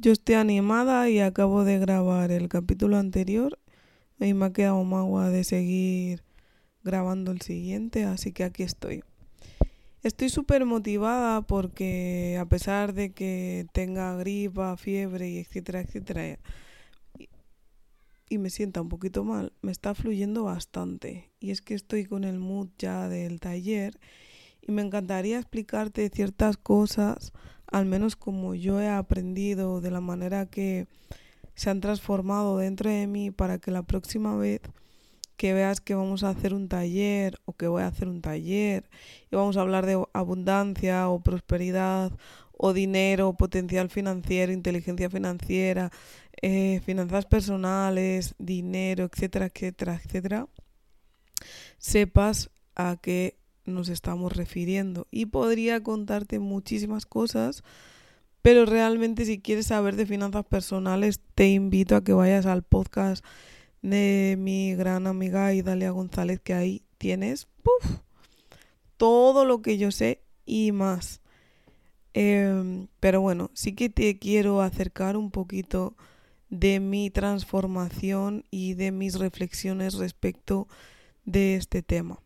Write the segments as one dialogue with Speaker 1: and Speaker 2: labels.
Speaker 1: Yo estoy animada y acabo de grabar el capítulo anterior y me ha quedado magua de seguir grabando el siguiente, así que aquí estoy. Estoy súper motivada porque a pesar de que tenga gripa, fiebre y etcétera, etcétera, y me sienta un poquito mal, me está fluyendo bastante. Y es que estoy con el mood ya del taller y me encantaría explicarte ciertas cosas al menos como yo he aprendido, de la manera que se han transformado dentro de mí para que la próxima vez que veas que vamos a hacer un taller o que voy a hacer un taller y vamos a hablar de abundancia o prosperidad o dinero, potencial financiero, inteligencia financiera, eh, finanzas personales, dinero, etcétera, etcétera, etcétera, sepas a qué nos estamos refiriendo. Y podría contarte muchísimas cosas, pero realmente si quieres saber de finanzas personales, te invito a que vayas al podcast de mi gran amiga Idalia González, que ahí tienes todo lo que yo sé y más. Em, pero bueno, sí que te quiero acercar un poquito de mi transformación y de mis reflexiones respecto de este tema.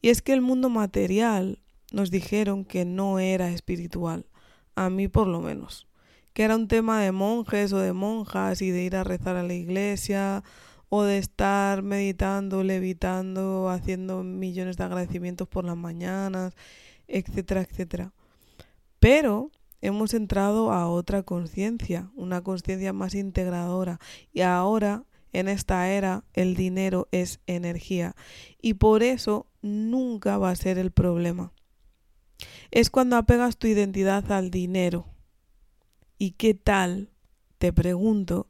Speaker 1: Y es que el mundo material nos dijeron que no era espiritual, a mí por lo menos, que era un tema de monjes o de monjas y de ir a rezar a la iglesia o de estar meditando, levitando, haciendo millones de agradecimientos por las mañanas, etcétera, etcétera. Pero hemos entrado a otra conciencia, una conciencia más integradora y ahora en esta era el dinero es energía y por eso nunca va a ser el problema. Es cuando apegas tu identidad al dinero. ¿Y qué tal? Te pregunto,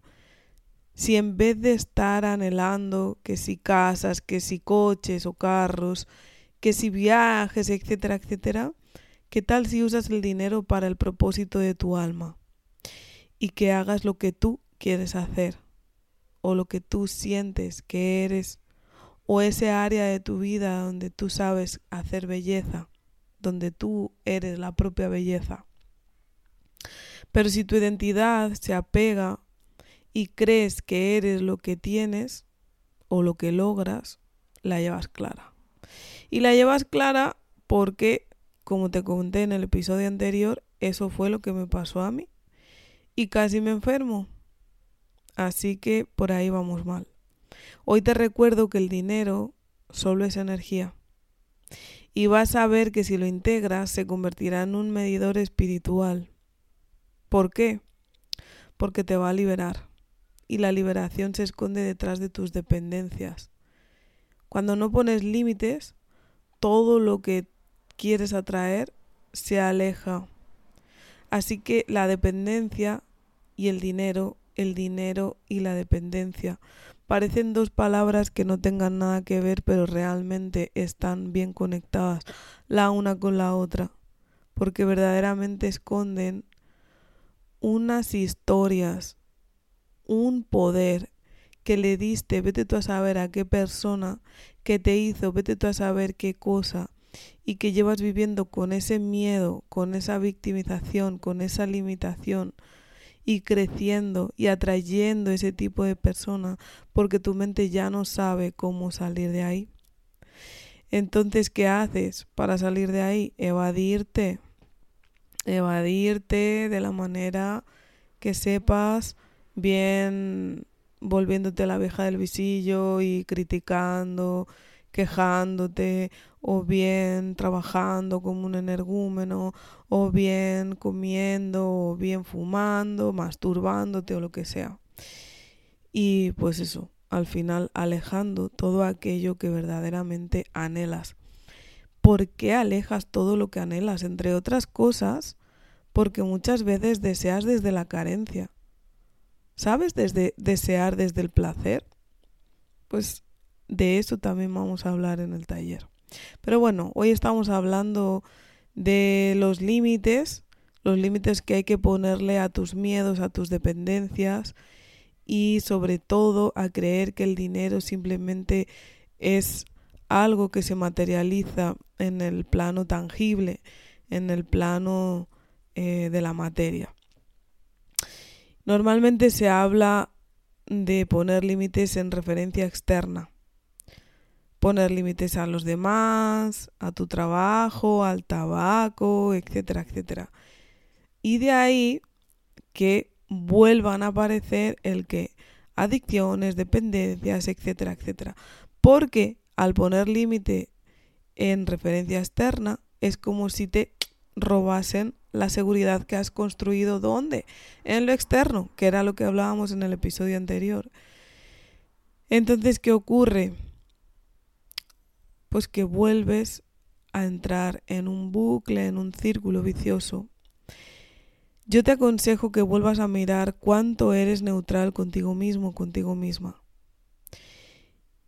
Speaker 1: si en vez de estar anhelando que si casas, que si coches o carros, que si viajes, etcétera, etcétera, ¿qué tal si usas el dinero para el propósito de tu alma? Y que hagas lo que tú quieres hacer o lo que tú sientes que eres o ese área de tu vida donde tú sabes hacer belleza, donde tú eres la propia belleza. Pero si tu identidad se apega y crees que eres lo que tienes o lo que logras, la llevas clara. Y la llevas clara porque, como te conté en el episodio anterior, eso fue lo que me pasó a mí. Y casi me enfermo. Así que por ahí vamos mal. Hoy te recuerdo que el dinero solo es energía. Y vas a ver que si lo integras se convertirá en un medidor espiritual. ¿Por qué? Porque te va a liberar. Y la liberación se esconde detrás de tus dependencias. Cuando no pones límites, todo lo que quieres atraer se aleja. Así que la dependencia y el dinero el dinero y la dependencia. Parecen dos palabras que no tengan nada que ver, pero realmente están bien conectadas la una con la otra, porque verdaderamente esconden unas historias, un poder que le diste, vete tú a saber a qué persona que te hizo, vete tú a saber qué cosa, y que llevas viviendo con ese miedo, con esa victimización, con esa limitación, y creciendo y atrayendo ese tipo de persona porque tu mente ya no sabe cómo salir de ahí. Entonces, ¿qué haces para salir de ahí? Evadirte. Evadirte de la manera que sepas bien volviéndote la abeja del visillo y criticando, quejándote o bien trabajando como un energúmeno o bien comiendo o bien fumando, masturbándote o lo que sea. Y pues eso, al final alejando todo aquello que verdaderamente anhelas. ¿Por qué alejas todo lo que anhelas? Entre otras cosas, porque muchas veces deseas desde la carencia. ¿Sabes? Desde desear desde el placer. Pues de eso también vamos a hablar en el taller. Pero bueno, hoy estamos hablando de los límites, los límites que hay que ponerle a tus miedos, a tus dependencias y sobre todo a creer que el dinero simplemente es algo que se materializa en el plano tangible, en el plano eh, de la materia. Normalmente se habla de poner límites en referencia externa. Poner límites a los demás, a tu trabajo, al tabaco, etcétera, etcétera. Y de ahí que vuelvan a aparecer el que adicciones, dependencias, etcétera, etcétera. Porque al poner límite en referencia externa es como si te robasen la seguridad que has construido ¿dónde? En lo externo, que era lo que hablábamos en el episodio anterior. Entonces, ¿qué ocurre? Pues que vuelves a entrar en un bucle, en un círculo vicioso. Yo te aconsejo que vuelvas a mirar cuánto eres neutral contigo mismo, contigo misma.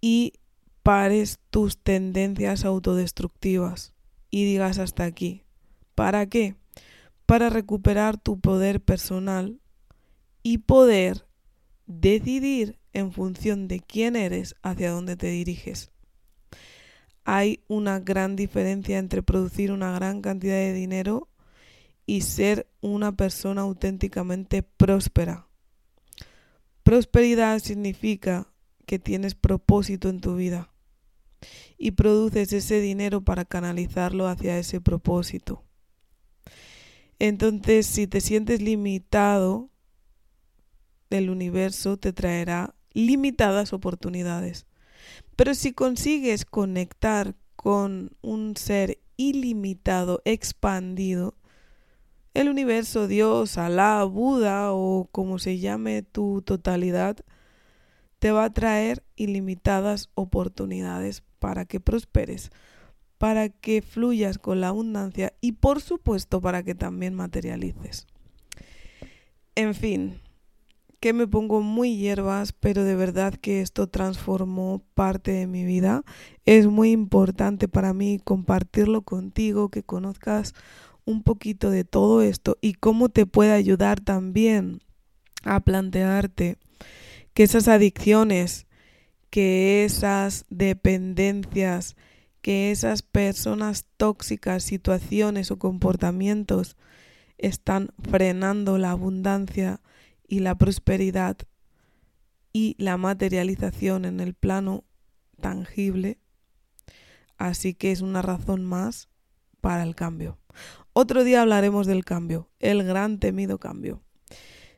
Speaker 1: Y pares tus tendencias autodestructivas y digas hasta aquí. ¿Para qué? para recuperar tu poder personal y poder decidir en función de quién eres hacia dónde te diriges. Hay una gran diferencia entre producir una gran cantidad de dinero y ser una persona auténticamente próspera. Prosperidad significa que tienes propósito en tu vida y produces ese dinero para canalizarlo hacia ese propósito. Entonces, si te sientes limitado, el universo te traerá limitadas oportunidades. Pero si consigues conectar con un ser ilimitado, expandido, el universo, Dios, Alá, Buda o como se llame tu totalidad, te va a traer ilimitadas oportunidades para que prosperes, para que fluyas con la abundancia y por supuesto para que también materialices. En fin, que me pongo muy hierbas, pero de verdad que esto transformó parte de mi vida. Es muy importante para mí compartirlo contigo, que conozcas un poquito de todo esto y cómo te puede ayudar también a plantearte que esas adicciones, que esas dependencias, que esas personas tóxicas, situaciones o comportamientos están frenando la abundancia y la prosperidad y la materialización en el plano tangible. Así que es una razón más para el cambio. Otro día hablaremos del cambio, el gran temido cambio.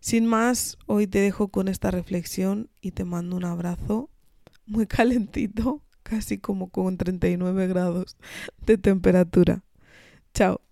Speaker 1: Sin más, hoy te dejo con esta reflexión y te mando un abrazo muy calentito casi como con 39 grados de temperatura. Chao.